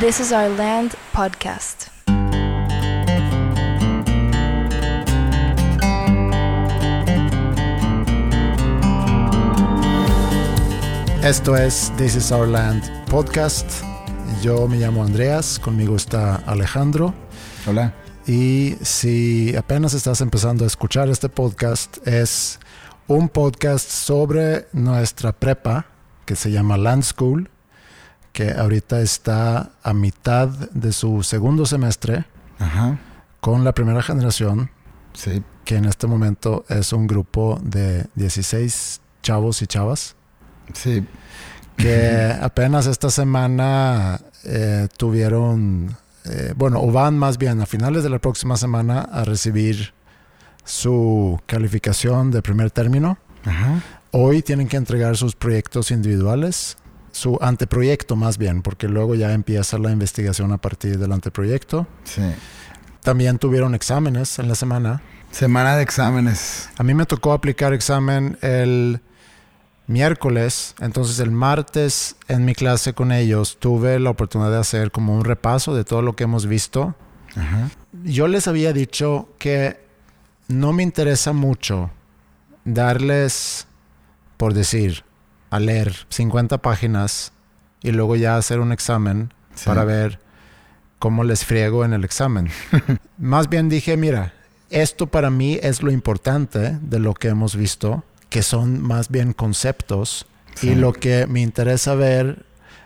This is Our Land podcast. Esto es This is Our Land podcast. Yo me llamo Andreas, conmigo está Alejandro. Hola. Y si apenas estás empezando a escuchar este podcast, es un podcast sobre nuestra prepa que se llama Land School, que ahorita está a mitad de su segundo semestre Ajá. con la primera generación, Sí. que en este momento es un grupo de 16 chavos y chavas. Sí. que apenas esta semana eh, tuvieron, eh, bueno, o van más bien a finales de la próxima semana a recibir su calificación de primer término. Ajá. Hoy tienen que entregar sus proyectos individuales, su anteproyecto más bien, porque luego ya empieza la investigación a partir del anteproyecto. Sí. También tuvieron exámenes en la semana. Semana de exámenes. A mí me tocó aplicar examen el miércoles, entonces el martes en mi clase con ellos tuve la oportunidad de hacer como un repaso de todo lo que hemos visto. Ajá. Yo les había dicho que no me interesa mucho darles, por decir, a leer 50 páginas y luego ya hacer un examen Sí. para ver cómo les friego en el examen. Más bien dije, mira, esto para mí es lo importante de lo que hemos visto, que son más bien conceptos. Sí. Y lo que me interesa ver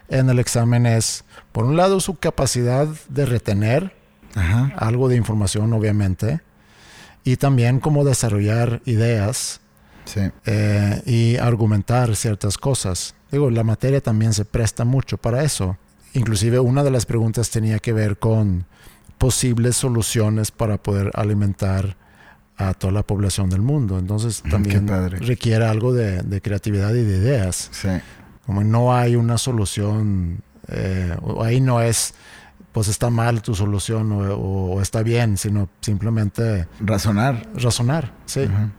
en el examen es, por un lado, su capacidad de retener Ajá. algo de información, obviamente, y también cómo desarrollar ideas Sí. eh, y argumentar ciertas cosas. Digo, la materia también se presta mucho para eso. Inclusive una de las preguntas tenía que ver con posibles soluciones para poder alimentar a toda la población del mundo. Entonces Ujú, también requiere algo de, de creatividad y de ideas. Sí. Como no hay una solución, eh, ahí no es, pues está mal tu solución o, o- o está bien, sino simplemente Razonar. razonar. Sí. Ajá.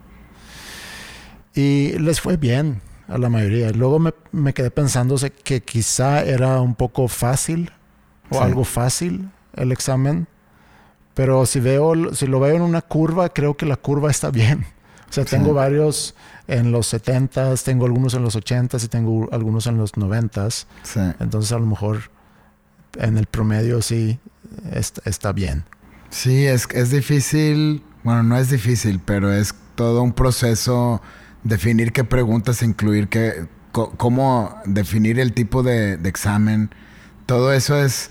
Y les fue bien a la mayoría. Luego me, me quedé pensando que quizá era un poco fácil o Sí. algo fácil el examen. Pero si veo, si lo veo en una curva, creo que la curva está bien. O sea, Sí. tengo varios en los 70s, tengo algunos en los 80s y tengo algunos en los 90s. Sí. Entonces a lo mejor en el promedio sí est- está bien. Sí, es, es difícil. Bueno, no es difícil, pero es todo un proceso definir qué preguntas incluir, qué, cómo definir el tipo de, examen. Todo eso es,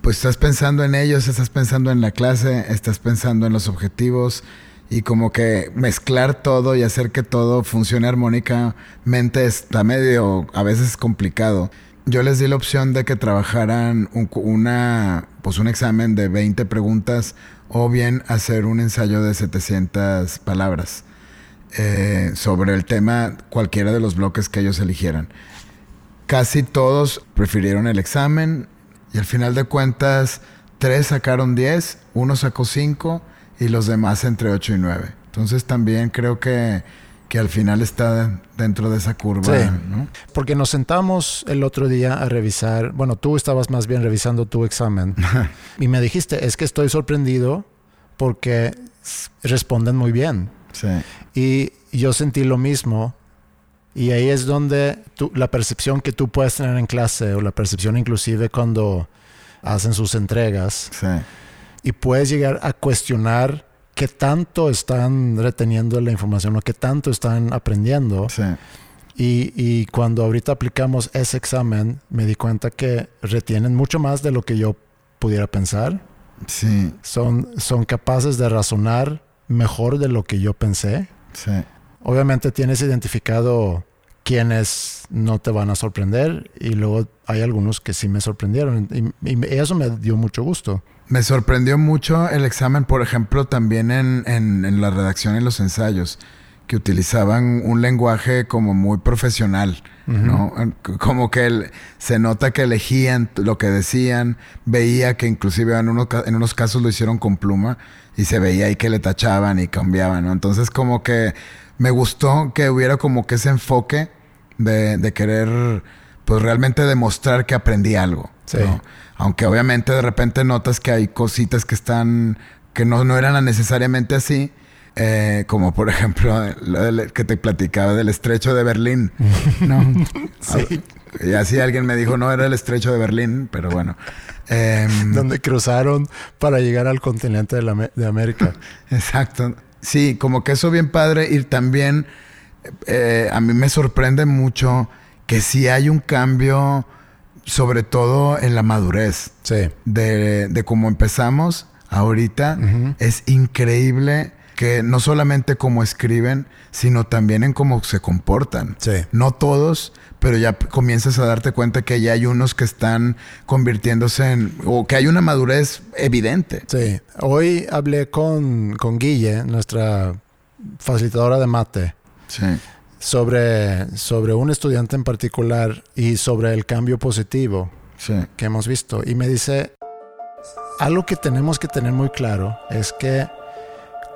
pues estás pensando en ellos, estás pensando en la clase, estás pensando en los objetivos y como que mezclar todo y hacer que todo funcione armónicamente está medio, a veces complicado. Yo les di la opción de que trabajaran un, una, pues un examen de 20 preguntas o bien hacer un ensayo de 700 palabras eh, sobre el tema, cualquiera de los bloques que ellos eligieran. Casi todos prefirieron el examen y al final de cuentas, tres sacaron 10, uno sacó 5 y los demás entre 8 y 9. Entonces también creo que, que al final está dentro de esa curva, Sí. ¿no? Porque nos sentamos el otro día a revisar, bueno, tú estabas más bien revisando tu examen y me dijiste, es que estoy sorprendido porque responden muy bien. Sí, Y yo sentí lo mismo. Y ahí es donde tú- la percepción que tú puedes tener en clase o la percepción inclusive cuando hacen sus entregas sí, y puedes llegar a cuestionar qué tanto están reteniendo la información o qué tanto están aprendiendo. sí. Y, y cuando ahorita aplicamos ese examen, me di cuenta que retienen mucho más de lo que yo pudiera pensar. Sí, Son, son capaces de razonar mejor de lo que yo pensé. Sí. Obviamente tienes identificado quienes no te van a sorprender y luego hay algunos que sí me sorprendieron y, y eso me dio mucho gusto. Me sorprendió mucho el examen, por ejemplo, también en, en- en la redacción y los ensayos, que utilizaban un lenguaje como muy profesional, ¿no? Como que el- se nota que elegían lo que decían, veía que inclusive en, uno ca- en unos casos lo hicieron con pluma y se veía ahí que le tachaban y cambiaban, ¿no? Entonces como que me gustó que hubiera como que ese enfoque de, de querer pues realmente demostrar que aprendí algo. Sí. ¿no? Aunque obviamente de repente notas que hay cositas que están, que no, no eran necesariamente así. Eh, como por ejemplo lo del- que te platicaba del estrecho de Berlín. No. Sí. Y así alguien me dijo, no era el estrecho de Berlín, pero bueno. Em, Donde cruzaron para llegar al continente de, la de América. Exacto. Sí, como que eso bien padre y también eh, a mí me sorprende mucho que sí hay un cambio, sobre todo en la madurez Sí. de, de cómo empezamos ahorita. Es increíble que no solamente cómo escriben, sino también en cómo se comportan. Sí. No todos, pero ya comienzas a darte cuenta que ya hay unos que están convirtiéndose en... o que hay una madurez evidente. Sí. Hoy hablé con, con Guille, nuestra facilitadora de mate, Sí. sobre, sobre un estudiante en particular y sobre el cambio positivo Sí. que hemos visto. Y me dice, algo que tenemos que tener muy claro es que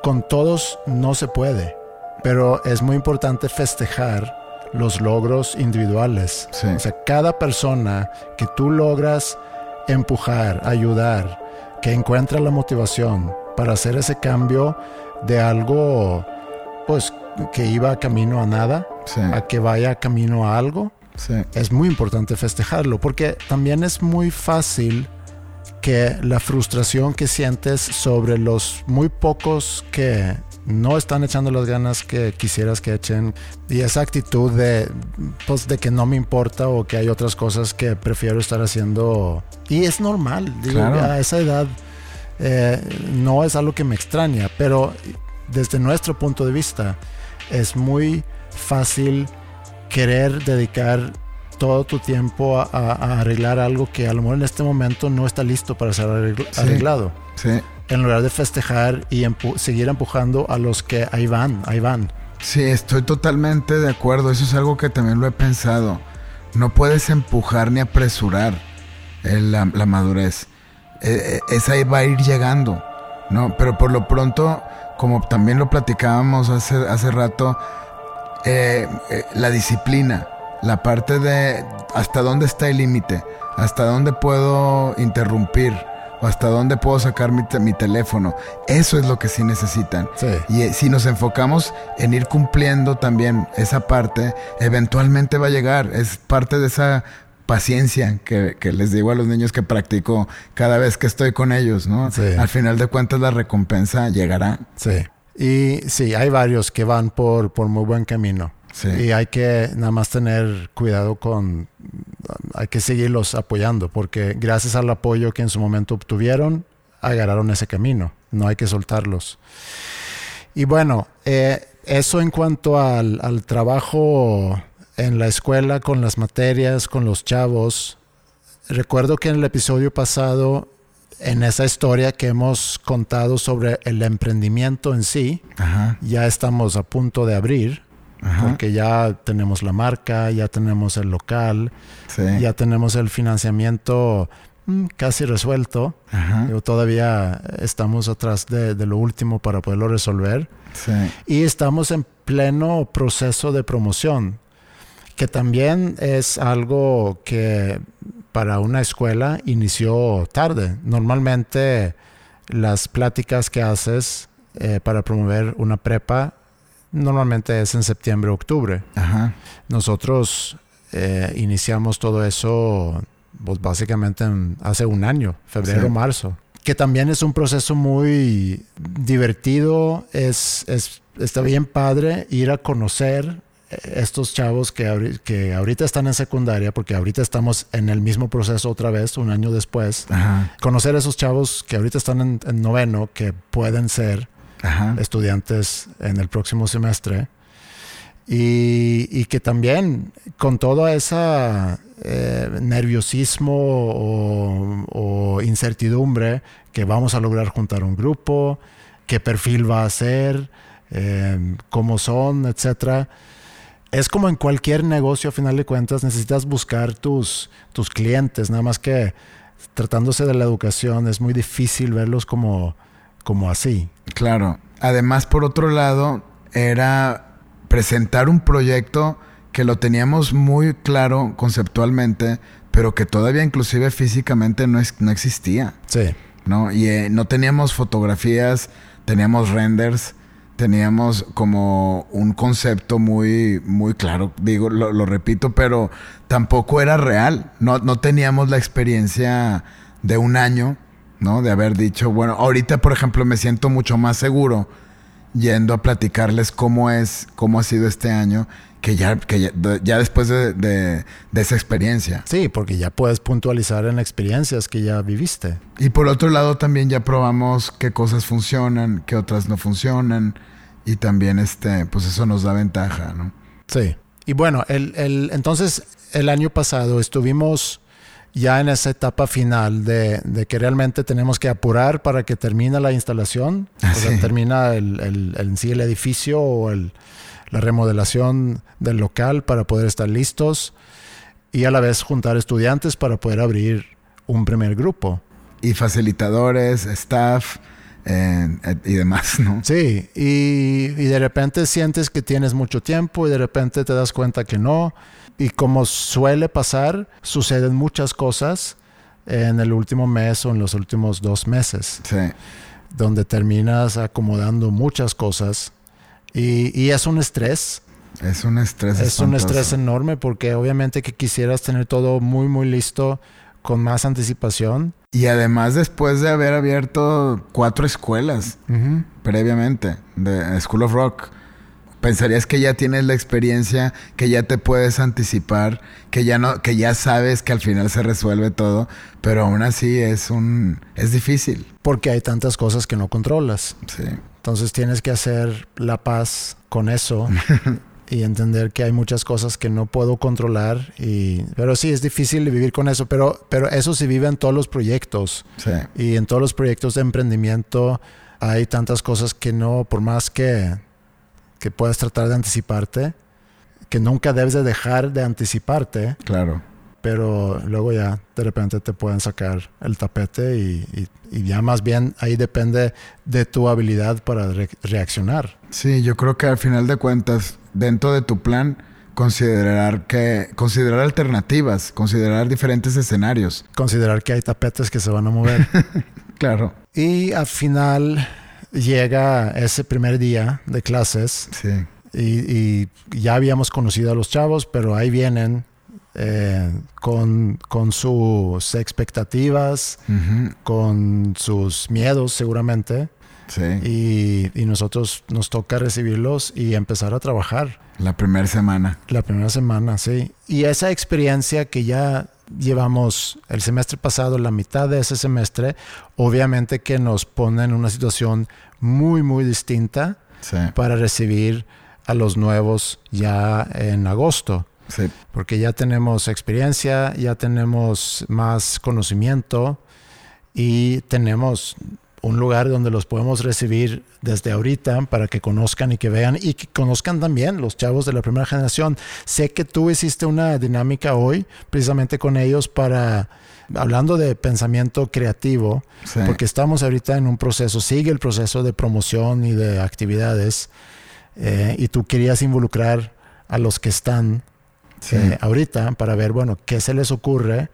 con todos no se puede, pero es muy importante festejar los logros individuales. Sí. O sea, cada persona que tú logras empujar, ayudar, que encuentra la motivación para hacer ese cambio de algo, pues, que iba camino a nada, Sí. a que vaya camino a algo, Sí. es muy importante festejarlo, porque también es muy fácil que la frustración que sientes sobre los muy pocos que no están echando las ganas que quisieras que echen y esa actitud de pues de que no me importa o que hay otras cosas que prefiero estar haciendo y es normal digo, Claro. a esa edad eh, no es algo que me extraña pero desde nuestro punto de vista es muy fácil querer dedicar todo tu tiempo a, arreglar algo que a lo mejor en este momento no está listo para ser arregl- Sí. arreglado. Sí. En lugar de festejar y empu- seguir empujando a los que ahí van, ahí van. Sí, estoy totalmente de acuerdo. Eso es algo que también lo he pensado. No puedes empujar ni apresurar el- la, la madurez. Eh, eh, esa va a ir llegando, ¿no? Pero por lo pronto, como también lo platicábamos hace, hace rato, eh, eh, la disciplina, la parte de hasta dónde está el límite, hasta dónde puedo interrumpir o hasta dónde puedo sacar mi, te- mi teléfono. Eso es lo que sí necesitan. Sí. Y eh, si nos enfocamos en ir cumpliendo también esa parte, eventualmente va a llegar. Es parte de esa paciencia que, que les digo a los niños que practico cada vez que estoy con ellos, ¿no? Sí. Al final de cuentas la recompensa llegará. Sí. Y sí, hay varios que van por, por muy buen camino. Sí. Y hay que nada más tener cuidado con, hay que seguirlos apoyando, porque gracias al apoyo que en su momento obtuvieron, agarraron ese camino. No hay que soltarlos. Y bueno, eh, eso en cuanto al, al trabajo en la escuela, con las materias, con los chavos. Recuerdo que en el episodio pasado, en esa historia que hemos contado sobre el emprendimiento en sí, Ajá. ya estamos a punto de abrir, Ajá. porque ya tenemos la marca, ya tenemos el local, Sí. ya tenemos el financiamiento mm, casi resuelto. Digo, todavía estamos atrás de, de lo último para poderlo resolver. Sí. Y estamos en pleno proceso de promoción, que también es algo que para una escuela inició tarde. Normalmente las pláticas que haces eh, para promover una prepa normalmente es en septiembre, octubre. Ajá. Nosotros eh, iniciamos todo eso pues, básicamente en- hace un año, febrero, Sí. marzo. Que también es un proceso muy divertido, es, es- está bien padre ir a conocer eh, estos chavos que, ahori- que ahorita están en secundaria, porque ahorita estamos en el mismo proceso otra vez, un año después. Ajá. Conocer a esos chavos que ahorita están en, en noveno, que pueden ser Estudiantes en el próximo semestre y, y que también con todo ese nerviosismo o, o incertidumbre que vamos a lograr juntar un grupo, qué perfil va a ser, eh, cómo son, etcétera. Es como en cualquier negocio, a final de cuentas, necesitas buscar tus, tus clientes, nada más que tratándose de la educación es muy difícil verlos como, como así. Claro. Además, por otro lado, era presentar un proyecto que lo teníamos muy claro conceptualmente, pero que todavía inclusive físicamente no, es, no existía. Sí. ¿no? Y eh, no teníamos fotografías, teníamos renders, teníamos como un concepto muy, muy claro, digo, lo, lo repito, pero tampoco era real. No, no teníamos la experiencia de un año, ¿no? De haber dicho, bueno, ahorita, por ejemplo, me siento mucho más seguro yendo a platicarles cómo es, cómo ha sido este año, que ya, que ya, ya después de, de, de, esa experiencia. Sí, porque ya puedes puntualizar en experiencias que ya viviste. Y por otro lado también ya probamos qué cosas funcionan, qué otras no funcionan. Y también este, pues eso nos da ventaja, ¿no? Sí. Y bueno, el, el, entonces el año pasado estuvimos ya en esa etapa final de, de, que realmente tenemos que apurar para que termine la instalación, Ah, o sea, sí. termina el, el, el, sí el edificio o el, la remodelación del local para poder estar listos y a la vez juntar estudiantes para poder abrir un primer grupo. Y facilitadores, staff eh, y demás, ¿no? Sí, y, y de repente sientes que tienes mucho tiempo y de repente te das cuenta que no. Y como suele pasar, suceden muchas cosas en el último mes o en los últimos dos meses, Sí. donde terminas acomodando muchas cosas y, y es un estrés. Es un estrés. Es un estrés enorme porque obviamente que quisieras tener todo muy, muy listo con más anticipación. Y además después de haber abierto cuatro escuelas previamente de School of Rock, pensarías que ya tienes la experiencia, que ya te puedes anticipar, que ya no, que ya sabes que al final se resuelve todo, pero aún así es un, es difícil. Porque hay tantas cosas que no controlas. Sí. Entonces tienes que hacer la paz con eso y entender que hay muchas cosas que no puedo controlar. Y, pero sí, es difícil vivir con eso, pero, pero eso se vive en todos los proyectos. Sí. Y en todos los proyectos de emprendimiento hay tantas cosas que no, por más que, que puedas tratar de anticiparte, que nunca debes de dejar de anticiparte, Claro. pero luego ya de repente te pueden sacar el tapete y, y- y ya más bien ahí depende de tu habilidad para re- reaccionar. Sí, yo creo que al final de cuentas, dentro de tu plan, considerar que, considerar alternativas, considerar diferentes escenarios. Considerar que hay tapetes que se van a mover. Claro. y al final llega ese primer día de clases Sí. y, y ya habíamos conocido a los chavos, pero ahí vienen eh, con, con sus expectativas, con sus miedos seguramente. Sí. Y, y nosotros nos toca recibirlos y empezar a trabajar La primera semana. la primera semana, sí. Y esa experiencia que ya llevamos el semestre pasado, la mitad de ese semestre, obviamente que nos pone en una situación muy, muy distinta Sí. para recibir a los nuevos ya en agosto. Sí. Porque ya tenemos experiencia, ya tenemos más conocimiento y tenemos un lugar donde los podemos recibir desde ahorita para que conozcan y que vean y que conozcan también los chavos de la primera generación. Sé que tú hiciste una dinámica hoy precisamente con ellos para, hablando de pensamiento creativo, Sí. porque estamos ahorita en un proceso, sigue el proceso de promoción y de actividades eh, y tú querías involucrar a los que están Sí. eh, ahorita para ver, bueno, qué se les ocurre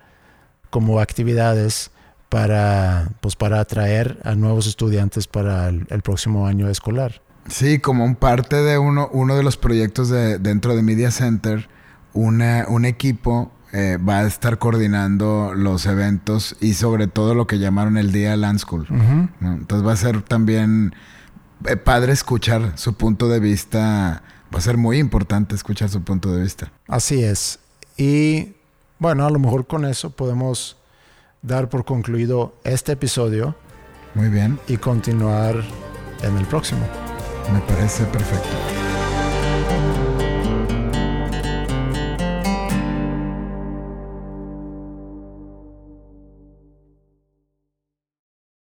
como actividades para, pues, para atraer a nuevos estudiantes para el, el próximo año escolar. Sí, como un parte de uno, uno de los proyectos de, dentro de Media Center, una, un equipo eh, va a estar coordinando los eventos y sobre todo lo que llamaron el Día Land School. ¿no? Entonces va a ser también eh, padre escuchar su punto de vista. Va a ser muy importante escuchar su punto de vista. Así es. Y bueno, a lo mejor con eso podemos dar por concluido este episodio Muy bien, y continuar en el próximo. me parece perfecto.